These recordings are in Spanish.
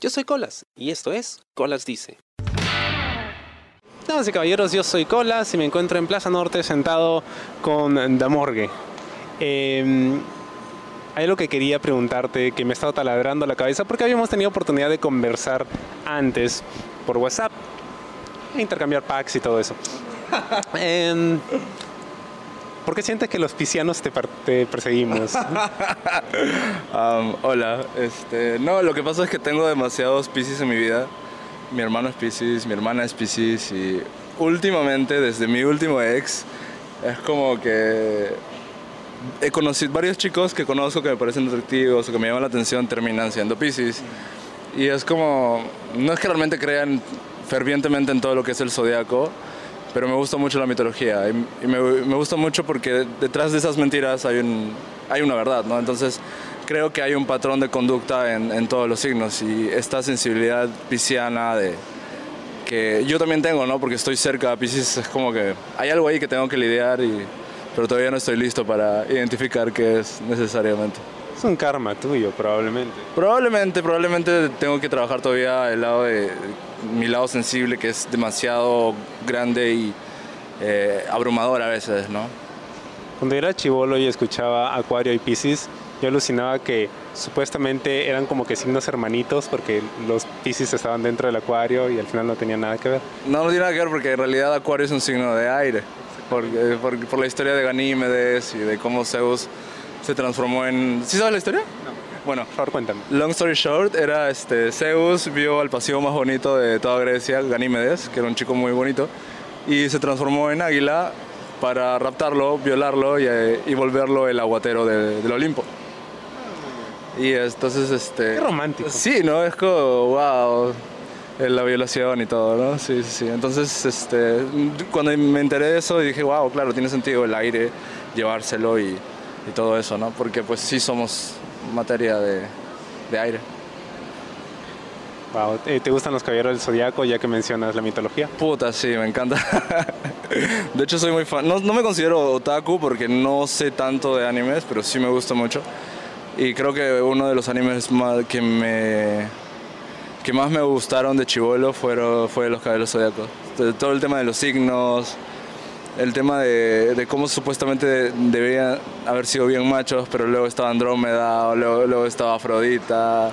Yo soy Colas y esto es Colas Dice. Damas y caballeros, yo soy Colas y me encuentro en Plaza Norte sentado con Damorgue. Eh, hay algo que quería preguntarte que me ha estado taladrando la cabeza porque habíamos tenido oportunidad de conversar antes por WhatsApp, e intercambiar packs y todo eso. Em, ¿Por qué sientes que los piscianos te, te perseguimos? Am, hola, este, no, lo que pasa es que tengo demasiados Pisces en mi vida. Mi hermano es Pisces, mi hermana es Pisces y últimamente, desde mi último ex, es como que he conocido varios chicos que conozco que me parecen atractivos o que me llaman la atención terminan siendo Pisces. Y es como, no es que realmente crean fervientemente en todo lo que es el zodiaco, pero me gusta mucho la mitología y, me, me gusta mucho porque detrás de esas mentiras hay, un, hay una verdad, ¿no? Entonces creo que hay un patrón de conducta en, en todos los signos y esta sensibilidad pisciana de que yo también tengo, ¿no? Porque estoy cerca a Piscis, es como que hay algo ahí que tengo que lidiar y pero todavía no estoy listo para identificar qué es necesariamente. Es un karma tuyo, probablemente. Probablemente, probablemente tengo que trabajar todavía el lado de mi lado sensible, que es demasiado grande y eh, abrumador a veces, ¿no? Cuando era chivolo y escuchaba Acuario y Piscis, yo alucinaba que supuestamente eran como que signos hermanitos porque los Piscis estaban dentro del Acuario y al final no tenían nada que ver. No, no tiene nada que ver porque en realidad Acuario es un signo de aire, por, por, por la historia de Ganímedes y de cómo Zeus se transformó en... ¿Sí sabes la historia? No. Bueno, cuéntame. Long story short, era este, Zeus vio al pasivo más bonito de toda Grecia, Ganímedes, que era un chico muy bonito, y se transformó en águila para raptarlo, violarlo y, eh, y volverlo el aguatero de- del Olimpo. Y entonces, este... Qué romántico. Sí, ¿no? Es como, wow, la violación y todo, ¿no? Sí, sí, sí. Entonces, este, cuando me enteré de eso, dije, wow, claro, tiene sentido el aire, llevárselo y, y todo eso, ¿no? Porque pues sí somos materia de, de aire. Wow. Eh, ¿Te gustan los caballeros del zodiaco ya que mencionas la mitología? Puta, sí, me encanta. de hecho, soy muy fan. No, no me considero otaku porque no sé tanto de animes, pero sí me gusta mucho. Y creo que uno de los animes más que me que más me gustaron de chivolo fueron fue los caballeros zodiacos. Todo- Todo el tema de los signos, el tema de, de cómo supuestamente debían haber sido bien machos, pero luego estaba Andrómeda, o luego, luego estaba Afrodita.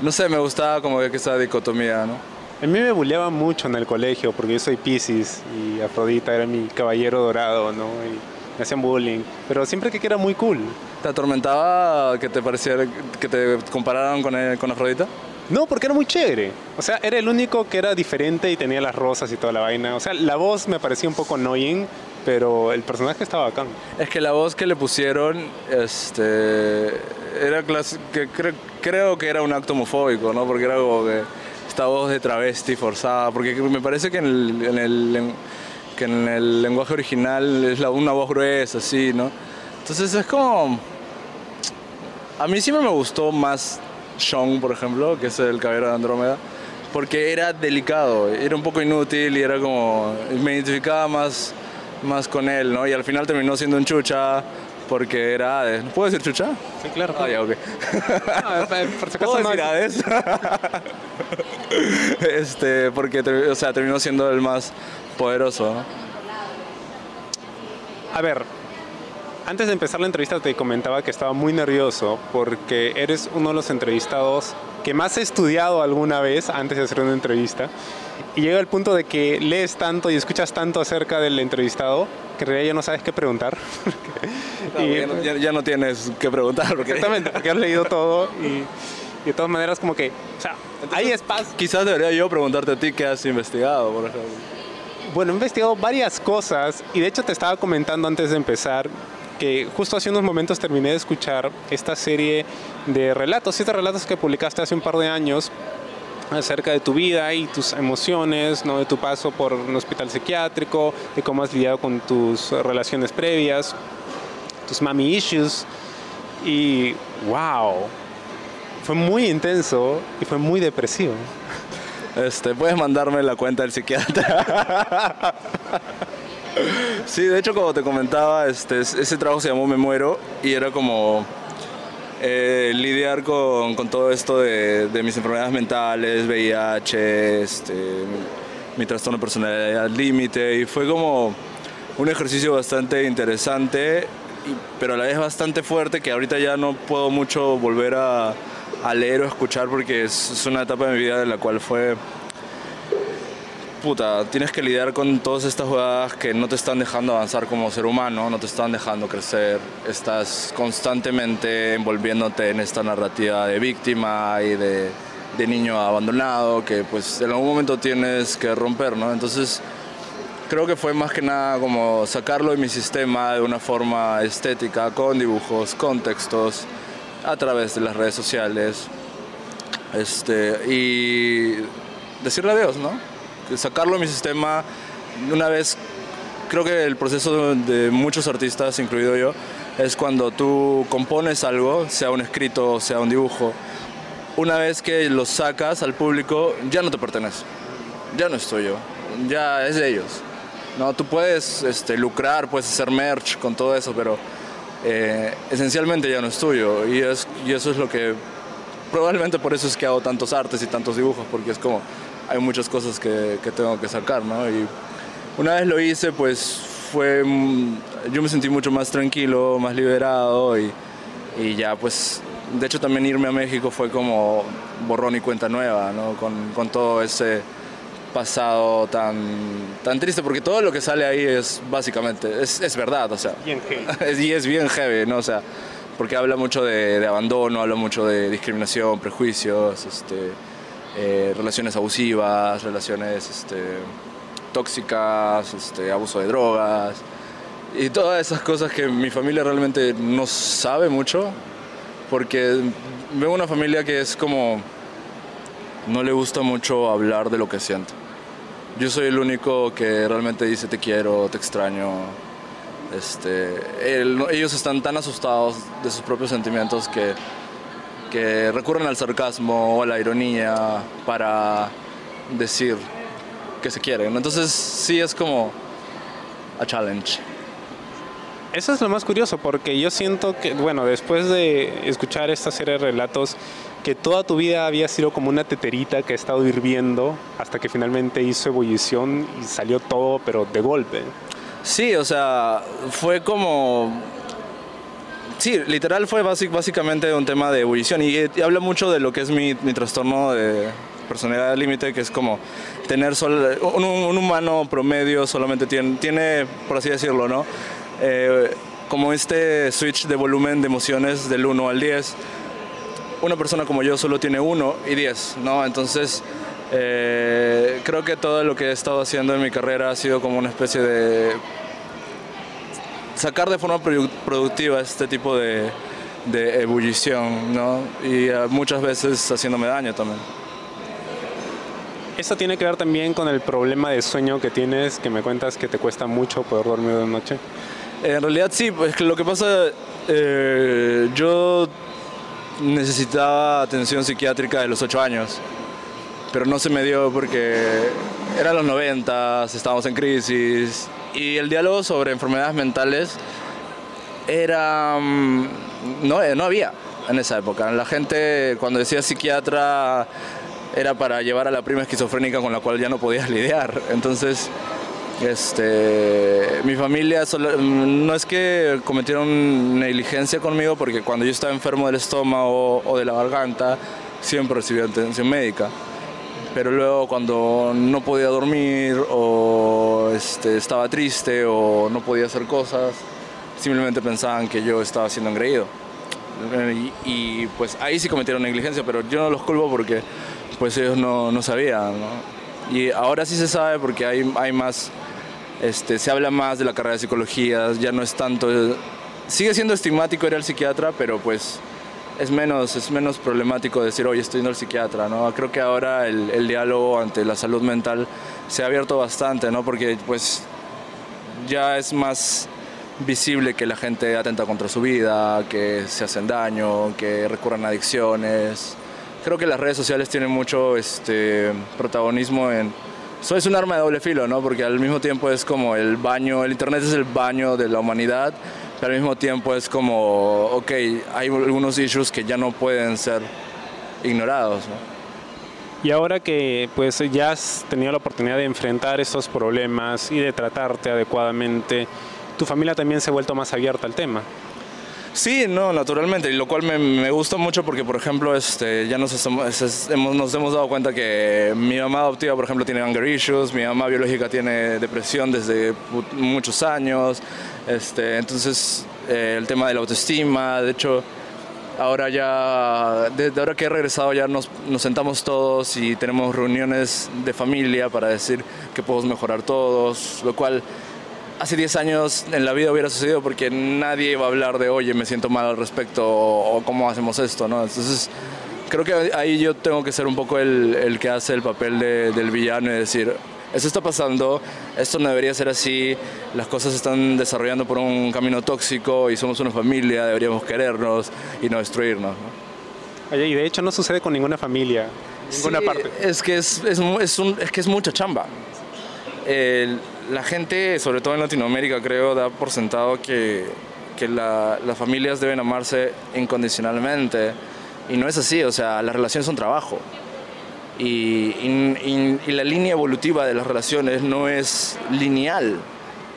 No sé, me gustaba como que esa dicotomía, ¿no? A mí me bulleaba mucho en el colegio porque yo soy Piscis y Afrodita era mi caballero dorado, ¿no? Y me hacían bullying, pero siempre que era muy cool. ¿Te atormentaba que te pareciera que te compararan con, él- con Afrodita? No, porque era muy chévere. O sea, era el único que era diferente y tenía las rosas y toda la vaina. O sea, la voz me parecía un poco annoying, pero el personaje estaba bacán. Es que la voz que le pusieron, este, era que cre- creo que era un acto homofóbico, ¿no? Porque era como que esta voz de travesti forzada, porque me parece que en el, en que en el lenguaje original es una voz gruesa, así, ¿no? Entonces es como, a mí siempre me gustó más Sean, por ejemplo, que es el caballero de Andrómeda, porque era delicado, era un poco inútil y era como, me identificaba más, más con él, ¿no? Y al final terminó siendo un chucha, porque era Hades. ¿Puedo decir chucha? Sí, claro. Ah, ya, ok. Ah, por si ¿Puedo acaso no decir Hades? este, porque, o sea, terminó siendo el más poderoso, ¿no? A ver, antes de empezar la entrevista te comentaba que estaba muy nervioso porque eres uno de los entrevistados que más he estudiado alguna vez antes de hacer una entrevista. Y llega el punto de que lees tanto y escuchas tanto acerca del entrevistado que en realidad ya no sabes qué preguntar. Y- ya, no- ya- ya no tienes que preguntar, porque Exactamente, porque has leído todo y, y de todas maneras como que, o sea, hay espacio. quizás debería yo preguntarte a ti qué has investigado, por ejemplo. Bueno, he investigado varias cosas y de hecho te estaba comentando antes de empezar que justo hace unos momentos terminé de escuchar esta serie de relatos, siete relatos que publicaste hace un par de años acerca de tu vida y tus emociones, ¿no? de tu paso por un hospital psiquiátrico, de cómo has lidiado con tus relaciones previas, tus mami issues y wow, fue muy intenso y fue muy depresivo. Este, puedes mandarme la cuenta del psiquiatra. Sí, de hecho, como te comentaba, este, ese trabajo se llamó Me Muero y era como eh, lidiar con, todo esto de, de, mis enfermedades mentales, VIH, este, mi, trastorno de personalidad límite, y fue como un ejercicio bastante interesante, pero a la vez bastante fuerte, que ahorita ya no puedo mucho volver a, leer o escuchar porque es, es una etapa de mi vida en la cual fue puta, tienes que lidiar con todas estas jugadas que no te están dejando avanzar como ser humano, no te están dejando crecer, estás constantemente envolviéndote en esta narrativa de víctima y de, de niño abandonado que pues en algún momento tienes que romper, ¿no? Entonces creo que fue más que nada como sacarlo de mi sistema de una forma estética, con dibujos, con textos, a través de las redes sociales, este, y decirle adiós, ¿no? Sacarlo de mi sistema una vez, creo que el proceso de muchos artistas, incluido yo, es cuando tú compones algo, sea un escrito, sea un dibujo, una vez que lo sacas al público, ya no te pertenece, ya no es tuyo, ya es de ellos. No, tú puedes este, lucrar, puedes hacer merch con todo eso, pero eh, esencialmente ya no es tuyo. Y, es, y eso es lo que, probablemente por eso es que hago tantos artes y tantos dibujos, porque es como, hay muchas cosas que, que, tengo que sacar, ¿no? Y una vez lo hice, pues fue, yo me sentí mucho más tranquilo, más liberado y, y ya pues, de hecho también irme a México fue como borrón y cuenta nueva, ¿no? Con, con todo ese pasado tan, tan triste, porque todo lo que sale ahí es básicamente, es, es verdad, o sea, bien y es bien heavy, ¿no? O sea, porque habla mucho de, de abandono, habla mucho de discriminación, prejuicios, este, eh, relaciones abusivas, relaciones este, tóxicas, este, abuso de drogas y todas esas cosas que mi familia realmente no sabe mucho porque veo una familia que es como no le gusta mucho hablar de lo que siente. Yo soy el único que realmente dice te quiero, te extraño. Este, ellos están tan asustados de sus propios sentimientos que que recurren al sarcasmo o a la ironía para decir que se quieren. Entonces sí es como a challenge. Eso es lo más curioso, porque yo siento que, bueno, después de escuchar esta serie de relatos, que toda tu vida había sido como una teterita que ha estado hirviendo hasta que finalmente hizo ebullición y salió todo, pero de golpe. Sí, o sea, fue como Sí, literal fue básicamente un tema de ebullición y, habla mucho de lo que es mi, trastorno de personalidad límite, que es como tener solo, un, humano promedio solamente tiene, tiene, por así decirlo, ¿no? Eh, como este switch de volumen de emociones del 1 al 10. Una persona como yo solo tiene 1 y 10, ¿no? Entonces, eh, creo que todo lo que he estado haciendo en mi carrera ha sido como una especie de sacar de forma productiva este tipo de, de ebullición, ¿no? Y uh, muchas veces haciéndome daño también. ¿Esto tiene que ver también con el problema de sueño que tienes, que me cuentas que te cuesta mucho poder dormir de noche? En realidad sí, pues lo que pasa, eh, yo necesitaba atención psiquiátrica de los 8 años, pero no se me dio porque eran los 90, estábamos en crisis, y el diálogo sobre enfermedades mentales era... Mm, no, eh, no había en esa época. La gente cuando decía psiquiatra era para llevar a la prima esquizofrénica con la cual ya no podías lidiar. Entonces, este, mi familia mm, no es que cometieron negligencia conmigo porque cuando yo estaba enfermo del estómago o de la garganta siempre recibía atención médica pero luego cuando no podía dormir o este, estaba triste o no podía hacer cosas, simplemente pensaban que yo estaba siendo engreído. Y, pues ahí sí cometieron negligencia, pero yo no los culpo porque pues ellos no, no sabían. Y ahora sí se sabe porque hay, hay más, este, se habla más de la carrera de psicología, ya no es tanto, sigue siendo estigmático ir al psiquiatra, pero pues es menos, es menos problemático decir, oye, estoy yendo al psiquiatra, ¿no? Creo que ahora el, el, diálogo ante la salud mental se ha abierto bastante, ¿no? Porque pues ya es más visible que la gente atenta contra su vida, que se hacen daño, que recurran a adicciones. Creo que las redes sociales tienen mucho este, protagonismo en... Eso es un arma de doble filo, ¿no? Porque al mismo tiempo es como el baño, el Internet es el baño de la humanidad, pero al mismo tiempo es como, ok, hay algunos issues que ya no pueden ser ignorados. Y ahora que pues ya has tenido la oportunidad de enfrentar esos problemas y de tratarte adecuadamente, tu familia también se ha vuelto más abierta al tema. Sí, no, naturalmente, y lo cual me, me gusta mucho porque, por ejemplo, este, ya nos, hemos, nos hemos dado cuenta que mi mamá adoptiva, por ejemplo, tiene anger issues, mi mamá biológica tiene depresión desde muchos años, este, entonces eh, el tema de la autoestima, de hecho, ahora ya, desde ahora que he regresado ya nos, nos, sentamos todos y tenemos reuniones de familia para decir que podemos mejorar todos, lo cual hace 10 años en la vida hubiera sucedido porque nadie iba a hablar de, oye, me siento mal al respecto o, cómo hacemos esto, ¿no? Entonces, creo que ahí yo tengo que ser un poco el, el que hace el papel de, del villano y decir, esto está pasando, esto no debería ser así, las cosas se están desarrollando por un camino tóxico y somos una familia, deberíamos querernos y no destruirnos. ¿no? Oye, y de hecho no sucede con ninguna familia, ninguna parte. Es que es, es, es, un, es que es mucha chamba. La gente, sobre todo en Latinoamérica, creo, da por sentado que, que la, las familias deben amarse incondicionalmente. Y no es así, o sea, las relaciones son trabajo. Y, y, y, la línea evolutiva de las relaciones no es lineal,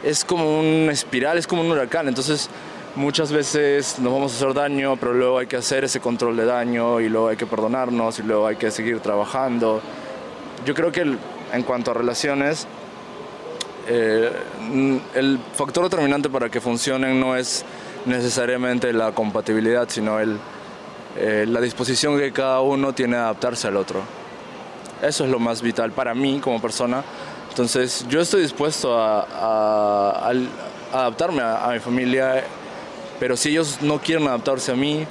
es como una espiral, es como un huracán. Entonces, muchas veces nos vamos a hacer daño, pero luego hay que hacer ese control de daño y luego hay que perdonarnos y luego hay que seguir trabajando. Yo creo que en cuanto a relaciones, eh, el factor determinante para que funcionen no es necesariamente la compatibilidad, sino el, eh, la disposición que cada uno tiene a adaptarse al otro. Eso es lo más vital para mí como persona. Entonces yo estoy dispuesto a, a, a adaptarme a, a mi familia, pero si ellos no quieren adaptarse a mí,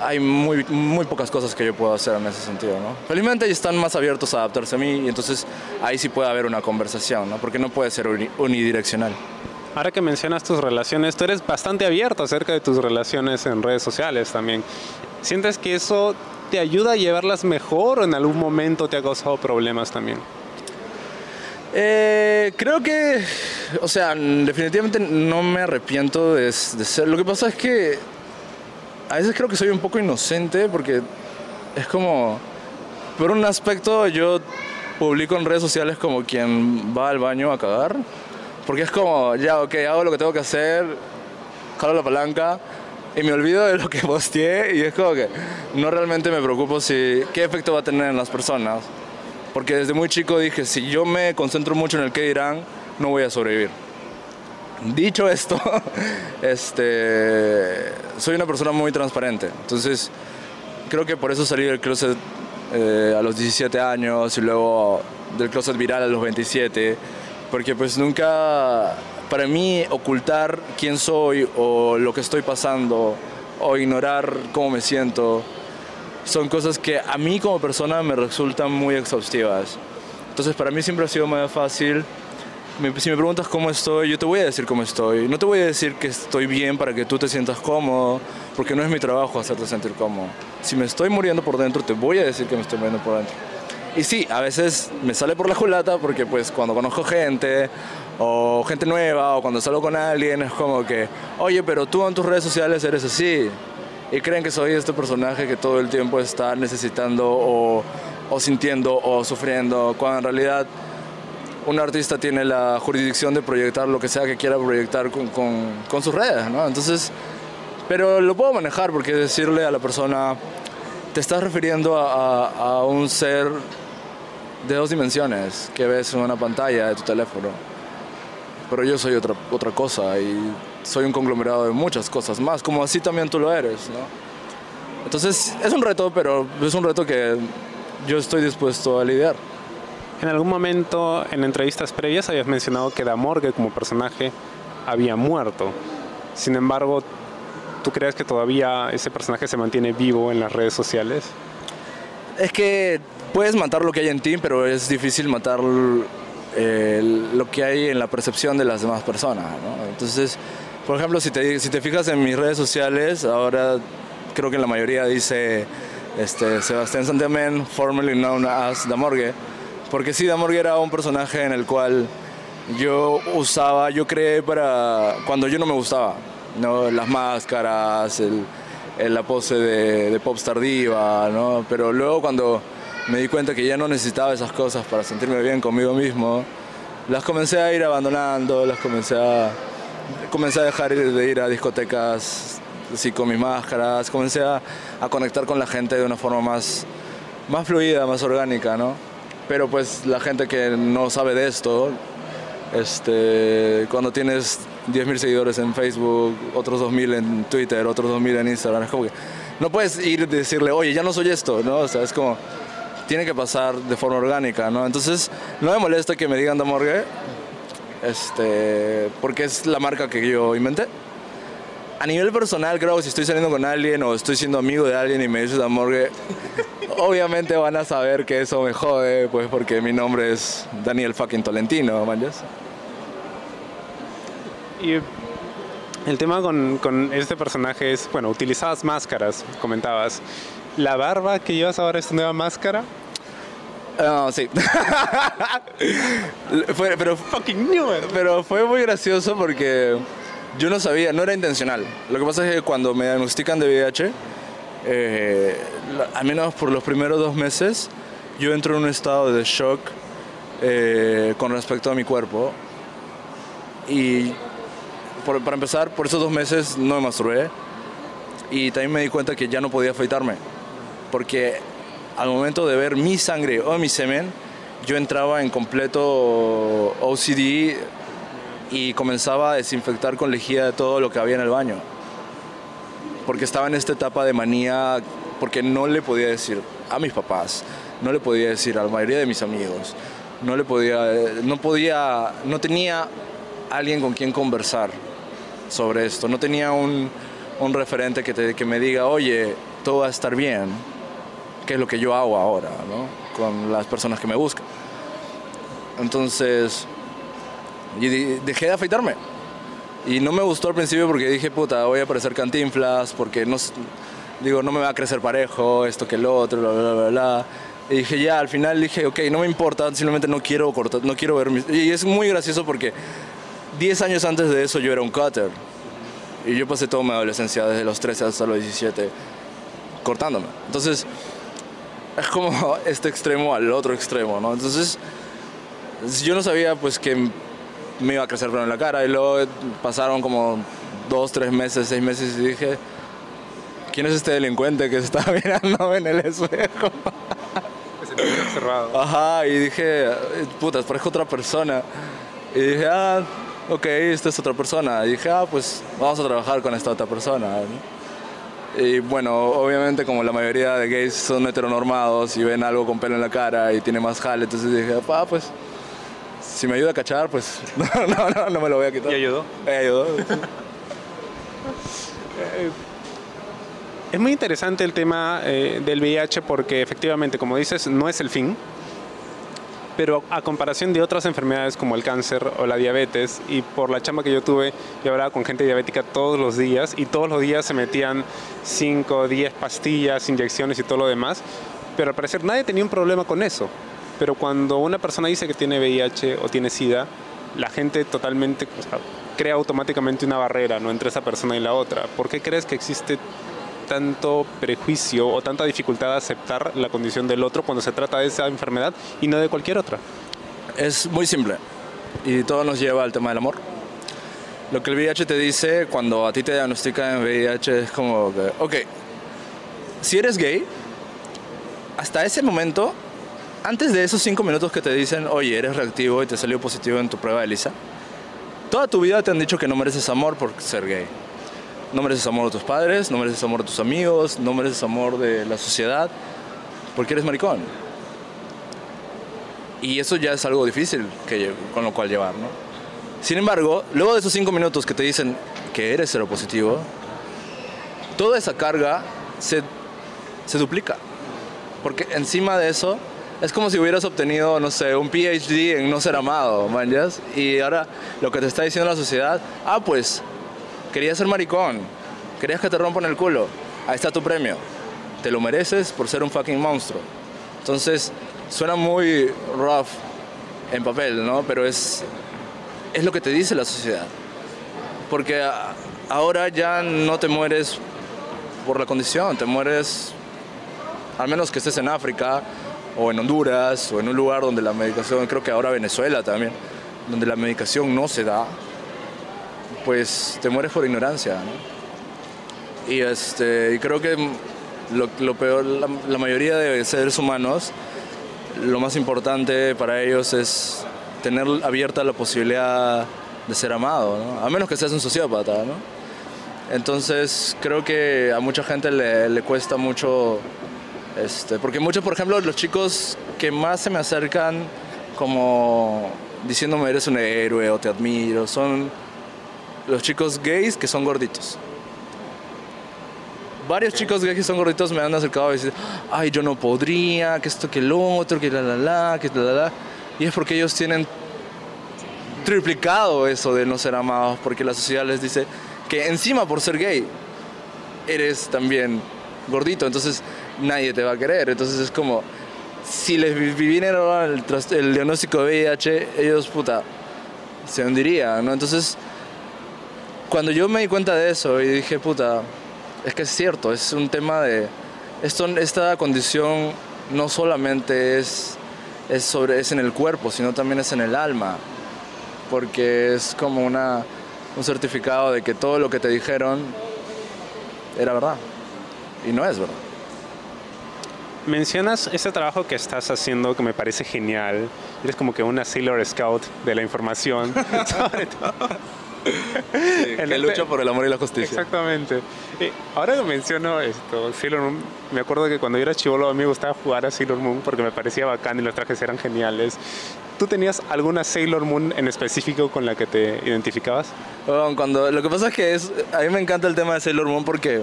hay muy, muy pocas cosas que yo puedo hacer en ese sentido, ¿no? Felizmente están más abiertos a adaptarse a mí y entonces ahí sí puede haber una conversación, ¿no? Porque no puede ser unidireccional. Ahora que mencionas tus relaciones, tú eres bastante abierto acerca de tus relaciones en redes sociales también. ¿Sientes que eso te ayuda a llevarlas mejor o en algún momento te ha causado problemas también? Eh, creo que, o sea, definitivamente no me arrepiento de, de ser. Lo que pasa es que a veces creo que soy un poco inocente porque es como, por un aspecto yo publico en redes sociales como quien va al baño a cagar, porque es como, ya, ok, hago lo que tengo que hacer, jalo la palanca y me olvido de lo que posteé y es como que no realmente me preocupo si qué efecto va a tener en las personas, porque desde muy chico dije, si yo me concentro mucho en el que dirán, no voy a sobrevivir. Dicho esto, este, soy una persona muy transparente, entonces creo que por eso salí del closet eh, a los 17 años y luego del closet viral a los 27, porque pues nunca, para mí ocultar quién soy o lo que estoy pasando o ignorar cómo me siento, son cosas que a mí como persona me resultan muy exhaustivas. Entonces para mí siempre ha sido más fácil si me preguntas cómo estoy, yo te voy a decir cómo estoy. No te voy a decir que estoy bien para que tú te sientas cómodo, porque no es mi trabajo hacerte sentir cómodo. Si me estoy muriendo por dentro, te voy a decir que me estoy muriendo por dentro. Y sí, a veces me sale por la culata porque pues cuando conozco gente o gente nueva o cuando salgo con alguien es como que, oye, pero tú en tus redes sociales eres así. Y creen que soy este personaje que todo el tiempo está necesitando o, o sintiendo o sufriendo, cuando en realidad un artista tiene la jurisdicción de proyectar lo que sea que quiera proyectar con, con, sus redes, ¿no? Entonces, pero lo puedo manejar porque decirle a la persona, te estás refiriendo a, a, a un ser de dos dimensiones que ves en una pantalla de tu teléfono. Pero yo soy otra, otra cosa y soy un conglomerado de muchas cosas más, como así también tú lo eres, ¿no? Entonces es un reto, pero es un reto que yo estoy dispuesto a lidiar. En algún momento en entrevistas previas habías mencionado que Damorgue como personaje había muerto. Sin embargo, ¿tú crees que todavía ese personaje se mantiene vivo en las redes sociales? Es que puedes matar lo que hay en ti, pero es difícil matar eh, lo que hay en la percepción de las demás personas. ¿no? Entonces, por ejemplo, si te, si te fijas en mis redes sociales, ahora creo que la mayoría dice este, Sebastián Santiamén, formerly known as Damorgue porque sí, Damorgue era un personaje en el cual yo usaba, yo creé para cuando yo no me gustaba, ¿no? Las máscaras, el, el- la pose de, de popstar diva, ¿no? Pero luego cuando me di cuenta que ya no necesitaba esas cosas para sentirme bien conmigo mismo, las comencé a ir abandonando, las comencé a, comencé a dejar de ir a discotecas así con mis máscaras, comencé a, a conectar con la gente de una forma más, más fluida, más orgánica, ¿no? Pero pues la gente que no sabe de esto, este, cuando tienes 10.000 seguidores en Facebook, otros 2.000 en Twitter, otros 2.000 en Instagram, es como que no puedes ir y decirle, oye, ya no soy esto, ¿no? O sea, es como, tiene que pasar de forma orgánica, ¿no? Entonces, no me molesta que me digan Damorgue, este, porque es la marca que yo inventé. A nivel personal, creo si estoy saliendo con alguien o estoy siendo amigo de alguien y me dices Damorgue, obviamente van a saber que eso me jode, pues porque mi nombre es Daniel fucking Tolentino, manjas. Y el tema con, con este personaje es, bueno, utilizabas máscaras, comentabas. ¿La barba que llevas ahora es tu nueva máscara? Ah, sí. Fue- pero, Fucking new. pero fue muy gracioso porque yo no sabía, no era intencional. Lo que pasa es que cuando me diagnostican de VIH, eh, al menos por los primeros dos meses, yo entro en un estado de shock eh, con respecto a mi cuerpo. Y por- para empezar, por esos dos meses no me masturbé. Y también me di cuenta que ya no podía afeitarme. Porque al momento de ver mi sangre o mi semen, yo entraba en completo OCD y comenzaba a desinfectar con lejía de todo lo que había en el baño. Porque estaba en esta etapa de manía, porque no le podía decir a mis papás, no le podía decir a la mayoría de mis amigos, no le podía, no podía, no tenía alguien con quien conversar sobre esto, no tenía un, un referente que, te- que me diga, oye, todo va a estar bien, que es lo que yo hago ahora, ¿no? Con las personas que me buscan. Entonces, y de- dejé de afeitarme. Y no me gustó al principio porque dije, puta, voy a parecer cantinflas, porque no, digo, no me va a crecer parejo, esto que lo otro, bla, bla, bla, bla. Y dije, ya, al final dije, ok, no me importa, simplemente no quiero cortar, no quiero ver mis... Y es muy gracioso porque 10 años antes de eso yo era un cutter. Y yo pasé toda mi adolescencia, desde los 13 hasta los 17, cortándome. Entonces, es como este extremo al otro extremo, ¿no? Entonces, yo no sabía pues que me iba a crecer pelo en la cara y luego pasaron como dos, tres meses, seis meses y dije, ¿quién es este delincuente que se está mirando en el espejo? Observado. Ajá, y dije, puta, parezco otra persona. Y dije, ah, ok, esta es otra persona. Y dije, ah, pues vamos a trabajar con esta otra persona. ¿no? Y bueno, obviamente como la mayoría de gays son heteronormados y ven algo con pelo en la cara y tiene más jale, entonces dije, ah, pues si me ayuda a cachar, pues no, no, no, no me lo voy a quitar. ¿Y ayudó? Me ayudó. Es muy interesante el tema eh, del VIH porque efectivamente, como dices, no es el fin, pero a comparación de otras enfermedades como el cáncer o la diabetes, y por la chamba que yo tuve, yo hablaba con gente diabética todos los días y todos los días se metían 5, 10 pastillas, inyecciones y todo lo demás, pero al parecer nadie tenía un problema con eso. Pero cuando una persona dice que tiene VIH o tiene SIDA, la gente totalmente o sea, crea automáticamente una barrera ¿no? entre esa persona y la otra. ¿Por qué crees que existe tanto prejuicio o tanta dificultad aceptar la condición del otro cuando se trata de esa enfermedad y no de cualquier otra? Es muy simple y todo nos lleva al tema del amor. Lo que el VIH te dice cuando a ti te diagnostican VIH es como que, ok, si eres gay, hasta ese momento, antes de esos cinco minutos que te dicen, oye, eres reactivo y te salió positivo en tu prueba de Lisa, toda tu vida te han dicho que no mereces amor por ser gay. No mereces amor de tus padres, no mereces amor de tus amigos, no mereces amor de la sociedad, porque eres maricón. Y eso ya es algo difícil que, con lo cual llevar, ¿no? Sin embargo, luego de esos cinco minutos que te dicen que eres seropositivo, toda esa carga se, se duplica. Porque encima de eso, es como si hubieras obtenido, no sé, un PhD en no ser amado, manjas. Y ahora lo que te está diciendo la sociedad, ah, pues, querías ser maricón, querías que te rompan el culo, ahí está tu premio. Te lo mereces por ser un fucking monstruo. Entonces, suena muy rough en papel, ¿no? Pero es, es lo que te dice la sociedad. Porque ahora ya no te mueres por la condición, te mueres, al menos que estés en África o en Honduras o en un lugar donde la medicación, creo que ahora Venezuela también, donde la medicación no se da, pues te mueres por ignorancia. Y, este, y creo que lo, peor, la, mayoría de seres humanos, lo más importante para ellos es tener abierta la posibilidad de ser amado, a menos que seas un sociópata. Entonces creo que a mucha gente le, cuesta mucho, este, porque muchos, por ejemplo, los chicos que más se me acercan como diciéndome eres un héroe o te admiro, son los chicos gays que son gorditos varios chicos que son gorditos me han acercado y dicen, ay, yo no podría, que esto, que lo otro, que la la la, que la la la. Y es porque ellos tienen triplicado eso de no ser amados, porque la sociedad les dice que encima por ser gay eres también gordito, entonces nadie te va a querer. Entonces es como, si les viniera el, el diagnóstico de VIH, ellos, puta, se hundirían, ¿no? Entonces, cuando yo me di cuenta de eso y dije, puta, es que es cierto, es un tema de... Esto, esta condición no solamente es, es, sobre, es en el cuerpo, sino también es en el alma, porque es como una, un certificado de que todo lo que te dijeron era verdad, y no es verdad. Mencionas ese trabajo que estás haciendo que me parece genial. Eres como que una Sailor Scout de la información, sobre todo que lucha por el amor y la justicia. Exactamente. ahora que menciono esto, Sailor Moon, me acuerdo que cuando yo era chivolo a mí me gustaba jugar a Sailor Moon porque me parecía bacán y los trajes eran geniales. ¿Tú tenías alguna Sailor Moon en específico con la que te identificabas? cuando, lo que pasa es que es, a mí me encanta el tema de Sailor Moon porque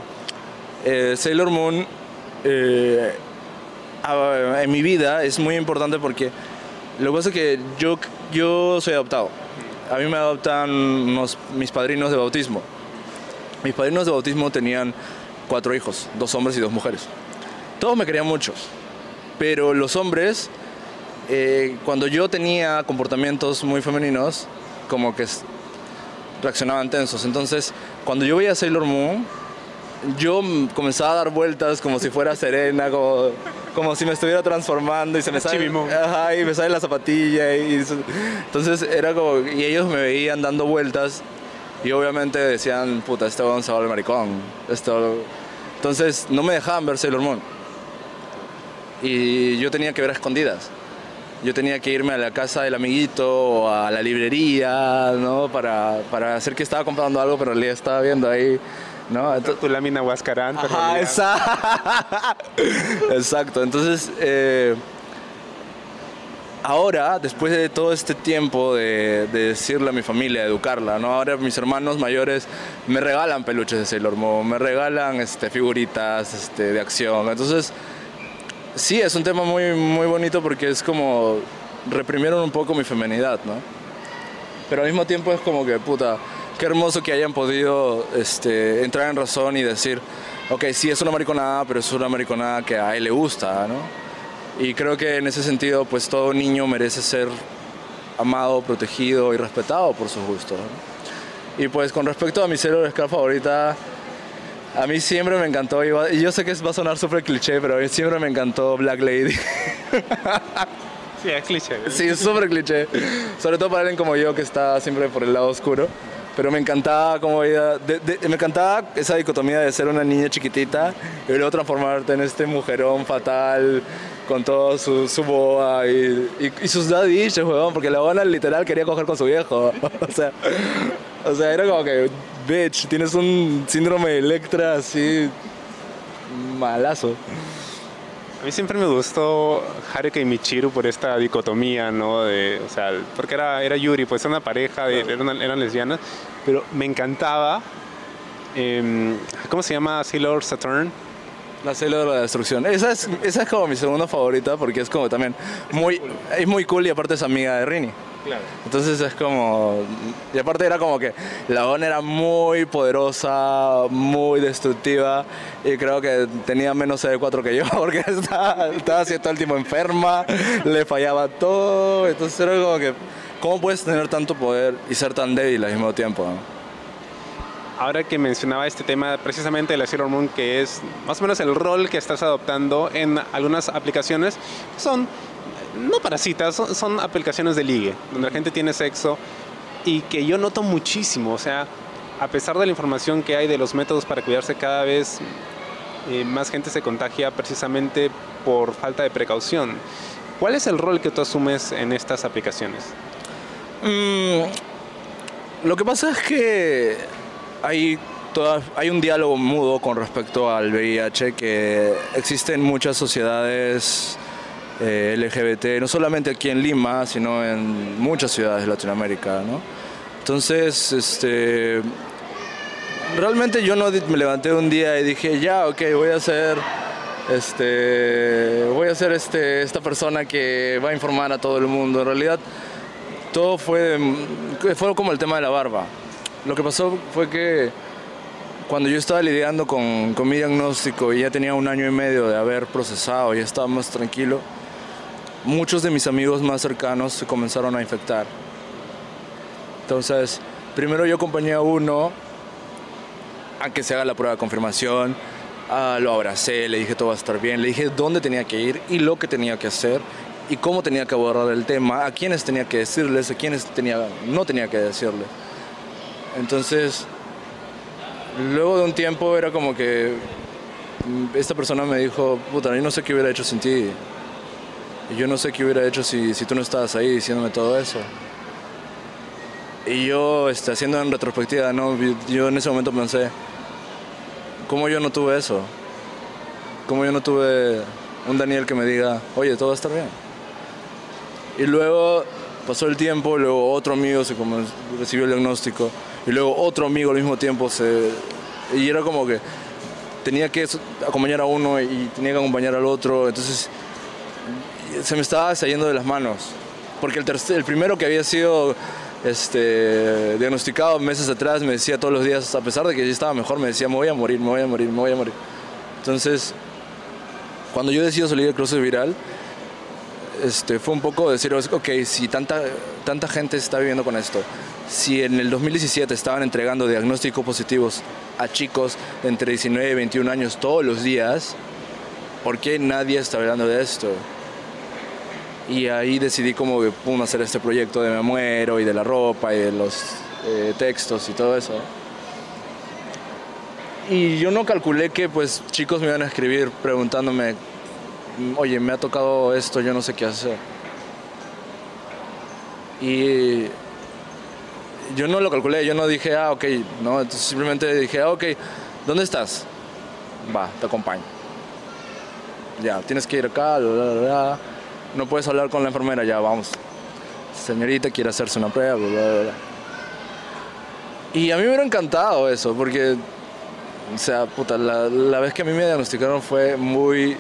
eh, Sailor Moon eh, en mi vida es muy importante porque lo que pasa es que yo, yo soy adoptado a mí me adoptan mis padrinos de bautismo. Mis padrinos de bautismo tenían cuatro hijos, dos hombres y dos mujeres. Todos me querían mucho, pero los hombres, eh, cuando yo tenía comportamientos muy femeninos, como que reaccionaban tensos. Entonces, cuando yo veía Sailor Moon, yo comenzaba a dar vueltas como si fuera Serena, como, como si me estuviera transformando y se me sale, ajá, y me sale la zapatilla. Y, entonces era como, y ellos me veían dando vueltas y obviamente decían, puta, este va a maricón. Esto... Entonces no me dejaban ver Sailor Moon. Y yo tenía que ver a escondidas. Yo tenía que irme a la casa del amiguito o a la librería, ¿no? Para, para hacer que estaba comprando algo, pero en realidad estaba viendo ahí ¿no? tu lámina Huascarán. exacto. Entonces, eh, ahora, después de todo este tiempo de, decirle a mi familia, educarla, ¿no? Ahora mis hermanos mayores me regalan peluches de Sailor Moon, me regalan este, figuritas este, de acción. Entonces, sí, es un tema muy, muy bonito porque es como reprimieron un poco mi femenidad, ¿no? Pero al mismo tiempo es como que, puta, qué hermoso que hayan podido este, entrar en razón y decir, ok, sí es una mariconada, pero es una mariconada que a él le gusta, ¿no? Y creo que en ese sentido, pues todo niño merece ser amado, protegido y respetado por sus gustos. Y pues con respecto a mi de Scar favorita, a mí siempre me encantó, y yo sé que va a sonar súper cliché, pero a mí siempre me encantó Black Lady. Sí, es cliché. Sí, es súper cliché. Sobre todo para alguien como yo que está siempre por el lado oscuro pero me encantaba como me encantaba esa dicotomía de ser una niña chiquitita y luego transformarte en este mujerón fatal con todo su, su boa y, sus daddies, weón, porque la buena literal quería coger con su viejo. o, sea, o sea, era como que, bitch, tienes un síndrome de Electra así malazo. A mí siempre me gustó Haruka y Michiru por esta dicotomía, ¿no? De, o sea, porque era, era Yuri, pues era una pareja, eran, eran, lesbianas, pero me encantaba, em, ¿cómo se llama Sailor Saturn? La Sailor de la Destrucción. Esa es, esa es como mi segunda favorita porque es como también muy, es muy cool y aparte es amiga de Rini. Entonces es como. Y aparte era como que la ON era muy poderosa, muy destructiva. Y creo que tenía menos CD4 que yo, porque estaba, estaba así todo el tiempo enferma, le fallaba todo. Entonces era como que ¿Cómo puedes tener tanto poder y ser tan débil al mismo tiempo? Ahora que mencionaba este tema precisamente de la Sailor Moon, que es más o menos el rol que estás adoptando en algunas aplicaciones, son no para citas, son, aplicaciones de ligue, donde la gente tiene sexo y que yo noto muchísimo, o sea, a pesar de la información que hay de los métodos para cuidarse cada vez eh, más gente se contagia precisamente por falta de precaución. ¿Cuál es el rol que tú asumes en estas aplicaciones? Mm, lo que pasa es que hay, toda, hay un diálogo mudo con respecto al VIH que existe en muchas sociedades eh, LGBT, no solamente aquí en Lima, sino en muchas ciudades de Latinoamérica. ¿no? Entonces, este, realmente yo no me levanté un día y dije, ya, ok, voy a ser este, voy a ser este, esta persona que va a informar a todo el mundo. En realidad, todo fue, fue como el tema de la barba. Lo que pasó fue que cuando yo estaba lidiando con, con mi diagnóstico y ya tenía un año y medio de haber procesado, y estaba más tranquilo, muchos de mis amigos más cercanos se comenzaron a infectar. Entonces, primero yo acompañé a uno a que se haga la prueba de confirmación, lo abracé, le dije todo va a estar bien, le dije dónde tenía que ir y lo que tenía que hacer y cómo tenía que abordar el tema, a quiénes tenía que decirles, a quiénes tenía, no tenía que decirle. Entonces, luego de un tiempo era como que mm, esta persona me dijo, puta, yo no sé qué hubiera hecho sin ti. Yo no sé qué hubiera hecho si, si tú no estabas ahí diciéndome todo eso. Y yo, este, haciendo en retrospectiva, ¿no? yo en ese momento pensé, ¿cómo yo no tuve eso? ¿Cómo yo no tuve un Daniel que me diga, oye, todo va a estar bien? Y luego pasó el tiempo, luego otro amigo se recibió el diagnóstico, y luego otro amigo al mismo tiempo se... Y era como que tenía que acompañar a uno y tenía que acompañar al otro, entonces se me estaba saliendo de las manos. Porque el, el primero que había sido este, diagnosticado meses atrás me decía todos los días, a pesar de que yo estaba mejor, me decía, me voy a morir, me voy a morir, me voy a morir. Entonces, cuando yo decido salir del cruce viral, este, fue un poco decir, ok, si tanta, tanta gente está viviendo con esto, si en el 2017 estaban entregando diagnósticos positivos a chicos de entre 19 y 21 años todos los días, ¿por qué nadie está hablando de esto? Y ahí decidí como pum, hacer este proyecto de Me Muero y de la ropa y de los eh, textos y todo eso. Y yo no calculé que pues chicos me iban a escribir preguntándome, oye, me ha tocado esto, yo no sé qué hacer. Y yo no lo calculé, yo no dije, ah, ok, no, simplemente dije, ah, ok, ¿dónde estás? Va, te acompaño. Ya, tienes que ir acá, bla, bla, bla no puedes hablar con la enfermera, ya vamos. Señorita quiere hacerse una prueba, bla, bla, bla. Y a mí me hubiera encantado eso, porque, o sea, puta, la, la vez que a mí me diagnosticaron fue muy...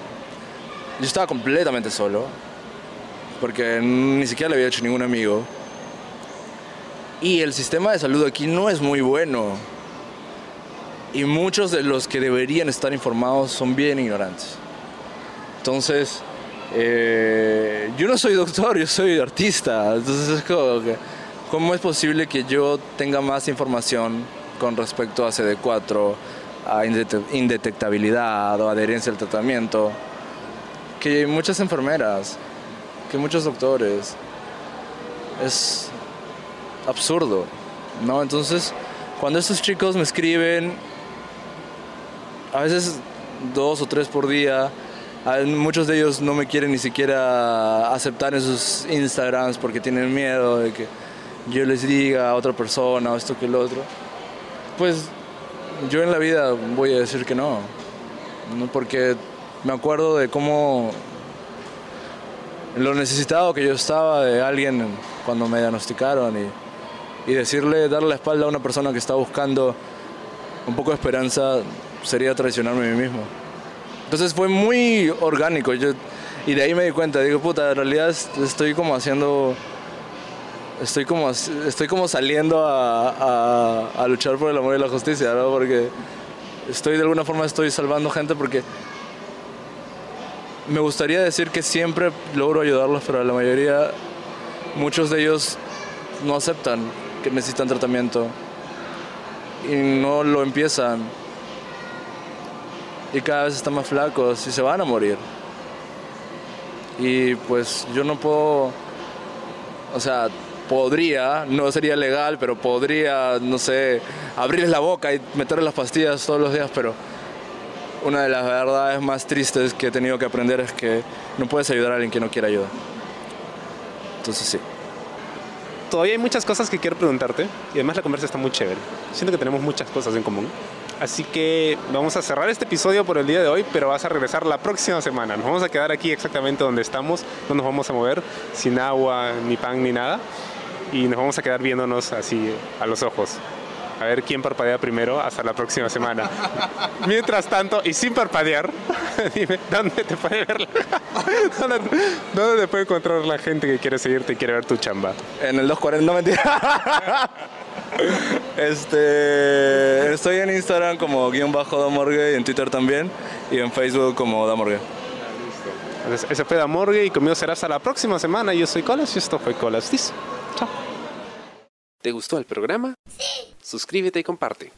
Yo estaba completamente solo, porque ni siquiera le había hecho ningún amigo. Y el sistema de salud aquí no es muy bueno. Y muchos de los que deberían estar informados son bien ignorantes. Entonces, eh, yo no soy doctor, yo soy artista, entonces es como que, ¿cómo es posible que yo tenga más información con respecto a CD4, a indetectabilidad o adherencia al tratamiento, que muchas enfermeras, que muchos doctores? Es absurdo, ¿no? Entonces, cuando estos chicos me escriben, a veces dos o tres por día, Muchos de ellos no me quieren ni siquiera aceptar en sus Instagrams porque tienen miedo de que yo les diga a otra persona o esto que el otro. Pues yo en la vida voy a decir que no, porque me acuerdo de cómo lo necesitado que yo estaba de alguien cuando me diagnosticaron y, y decirle, darle la espalda a una persona que está buscando un poco de esperanza sería traicionarme a mí mismo. Entonces fue muy orgánico. Yo, y de ahí me di cuenta, digo, puta, en realidad estoy como haciendo. Estoy como, estoy como saliendo a, luchar por el amor y la justicia, ¿no? Porque estoy de alguna forma estoy salvando gente porque me gustaría decir que siempre logro ayudarlos, pero la mayoría, muchos de ellos no aceptan que necesitan tratamiento y no lo empiezan. Y cada vez están más flacos y se van a morir. Y pues yo no puedo, o sea, podría, no sería legal, pero podría, no sé, abrirles la boca y meterles las pastillas todos los días, pero una de las verdades más tristes que he tenido que aprender es que no puedes ayudar a alguien que no quiere ayuda. Entonces sí. Todavía hay muchas cosas que quiero preguntarte y además la conversa está muy chévere. Siento que tenemos muchas cosas en común. Así que vamos a cerrar este episodio por el día de hoy, pero vas a regresar la próxima semana. Nos vamos a quedar aquí exactamente donde estamos, no nos vamos a mover, sin agua, ni pan, ni nada. Y nos vamos a quedar viéndonos así a los ojos. A ver quién parpadea primero hasta la próxima semana. Mientras tanto, y sin parpadear, dime, ¿dónde te puede ver? ¿Dónde, ¿Dónde te puede encontrar la gente que quiere seguirte y quiere ver tu chamba? En el 240, no mentira. Este, estoy en Instagram como guion bajo Damorgue y en Twitter también y en Facebook como Damorgue. Entonces, ese fue Damorgue y conmigo será hasta la próxima semana. Yo soy Colas y esto fue Colas. Listo. Chao. ¿Te gustó el programa? Sí. Suscríbete y comparte.